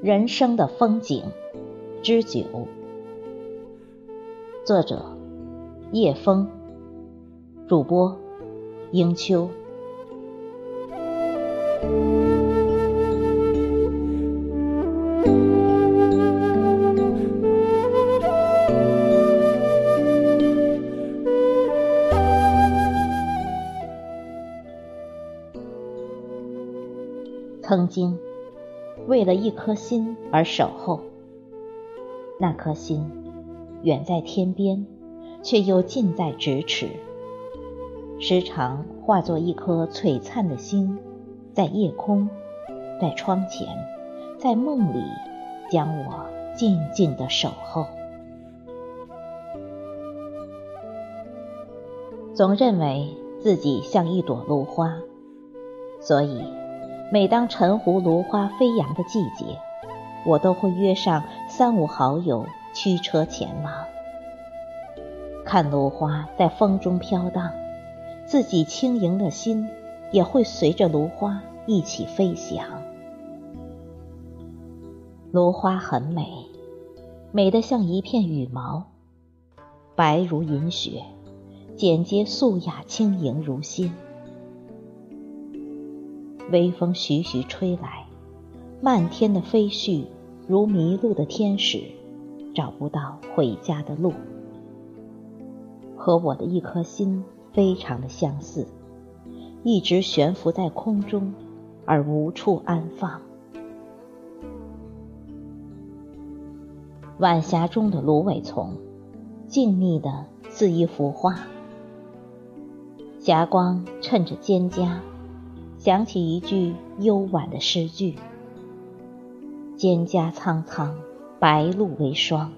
人生的风景之九，作者叶枫，主播英秋。曾经。为了一颗心而守候，那颗心远在天边，却又近在咫尺。时常化作一颗璀璨的星，在夜空，在窗前，在梦里，将我静静的守候。总认为自己像一朵芦花，所以。每当晨湖芦花飞扬的季节，我都会约上三五好友驱车前往，看芦花在风中飘荡，自己轻盈的心也会随着芦花一起飞翔。芦花很美，美得像一片羽毛，白如银雪，简洁素雅，轻盈如新。微风徐徐吹来，漫天的飞絮如迷路的天使，找不到回家的路。和我的一颗心非常的相似，一直悬浮在空中，而无处安放。晚霞中的芦苇丛，静谧的似一幅画。霞光衬着蒹葭。想起一句幽婉的诗句：“蒹葭苍苍，白露为霜，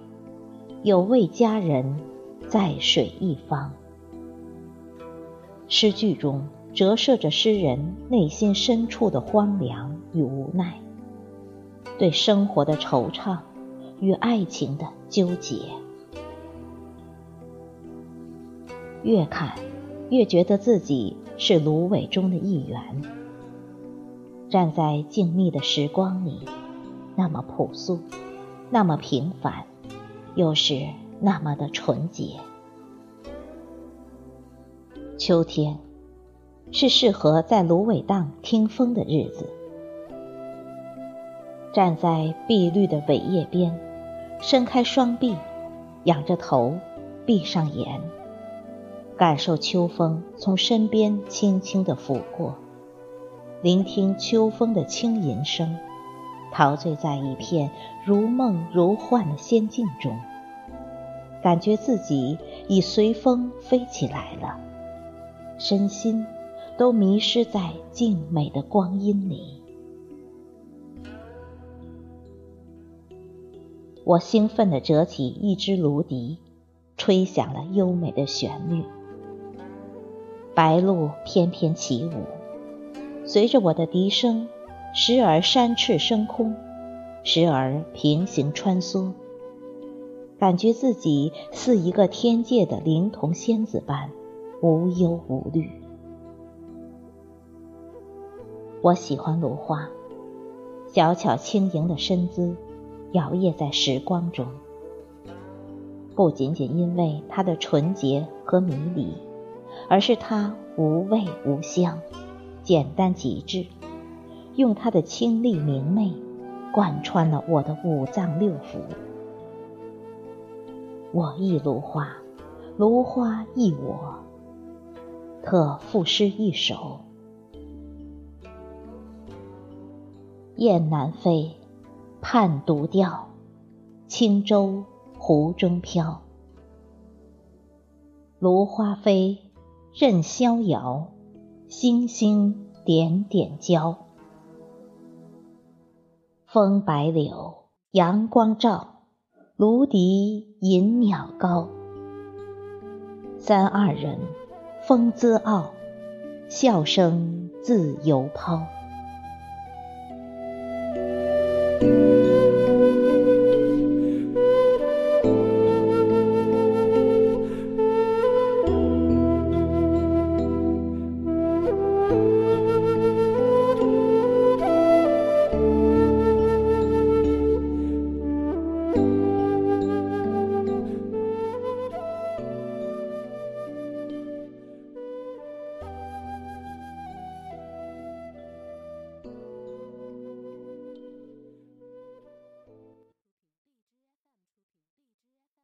有位佳人，在水一方。”诗句中折射着诗人内心深处的荒凉与无奈，对生活的惆怅与爱情的纠结。越看，越觉得自己。是芦苇中的一员，站在静谧的时光里，那么朴素，那么平凡，又是那么的纯洁。秋天是适合在芦苇荡听风的日子，站在碧绿的苇叶边，伸开双臂，仰着头，闭上眼。感受秋风从身边轻轻的拂过，聆听秋风的轻吟声，陶醉在一片如梦如幻的仙境中，感觉自己已随风飞起来了，身心都迷失在静美的光阴里。我兴奋地折起一支芦笛，吹响了优美的旋律。白鹭翩翩起舞，随着我的笛声，时而扇翅升空，时而平行穿梭，感觉自己似一个天界的灵童仙子般无忧无虑。我喜欢芦花，小巧轻盈的身姿摇曳在时光中，不仅仅因为它的纯洁和迷离。而是它无味无香，简单极致，用它的清丽明媚，贯穿了我的五脏六腑。我亦芦花，芦花亦我。特赋诗一首：雁南飞，盼独钓，轻舟湖中飘。芦花飞。任逍遥，星星点点交。风白柳，阳光照，芦笛引鸟高。三二人，风姿傲，笑声自由抛。